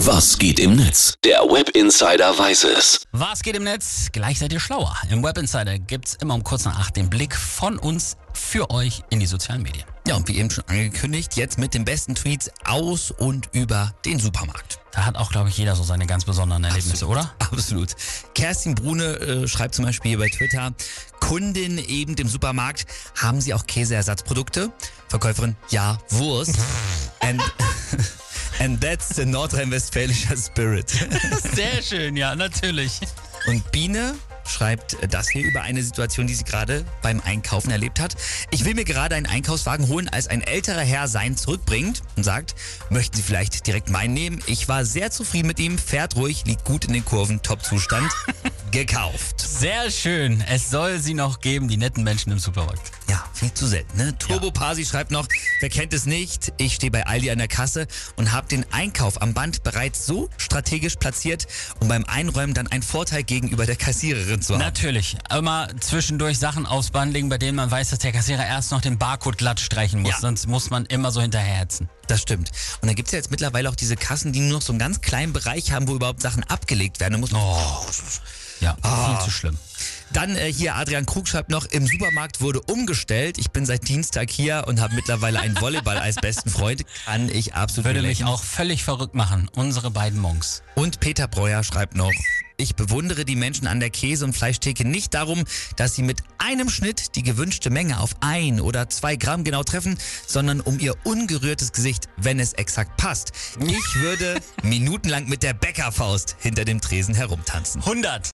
Was geht im Netz? Der Web Insider weiß es. Was geht im Netz? Gleich seid ihr schlauer. Im Web Insider gibt's immer um kurz nach acht den Blick von uns für euch in die sozialen Medien. Ja, und wie eben schon angekündigt, jetzt mit den besten Tweets aus und über den Supermarkt. Da hat auch, glaube ich, jeder so seine ganz besonderen Erlebnisse, oder? Absolut. Kerstin Brune äh, schreibt zum Beispiel hier bei Twitter, Kundin eben im Supermarkt, haben Sie auch Käseersatzprodukte? Verkäuferin, ja, Wurst. and, and that's the nordrhein-westfälischer Spirit. Sehr schön, ja, natürlich. Und Biene schreibt das hier über eine Situation, die sie gerade beim Einkaufen erlebt hat. Ich will mir gerade einen Einkaufswagen holen, als ein älterer Herr seinen zurückbringt und sagt, möchten Sie vielleicht direkt meinen nehmen? Ich war sehr zufrieden mit ihm, fährt ruhig, liegt gut in den Kurven, Top-Zustand, gekauft. Sehr schön. Es soll sie noch geben, die netten Menschen im Supermarkt. Ja, viel zu selten. Ne? Turbo Pasi schreibt noch, wer kennt es nicht? Ich stehe bei Aldi an der Kasse und habe den Einkauf am Band bereits so strategisch platziert, um beim Einräumen dann einen Vorteil gegenüber der Kassiererin zu haben. Natürlich. Immer zwischendurch Sachen aufs Band legen, bei denen man weiß, dass der Kassierer erst noch den Barcode glatt streichen muss. Ja. Sonst muss man immer so hinterherhetzen. Das stimmt. Und dann gibt's ja jetzt mittlerweile auch diese Kassen, die nur noch so einen ganz kleinen Bereich haben, wo überhaupt Sachen abgelegt werden. Da muss man Oh. Ja, viel zu schlimm. Dann äh, hier Adrian Krug schreibt noch, im Supermarkt wurde umgestellt. Ich bin seit Dienstag hier und habe mittlerweile einen Volleyball als besten Freund. Kann ich absolut Würde mich auch völlig verrückt machen. Unsere beiden Monks. Und Peter Breuer schreibt noch, ich bewundere die Menschen an der Käse- und Fleischtheke nicht darum, dass sie mit einem Schnitt die gewünschte Menge auf ein oder zwei Gramm genau treffen, sondern um ihr ungerührtes Gesicht, wenn es exakt passt. Ich würde minutenlang mit der Bäckerfaust hinter dem Tresen herumtanzen. 100.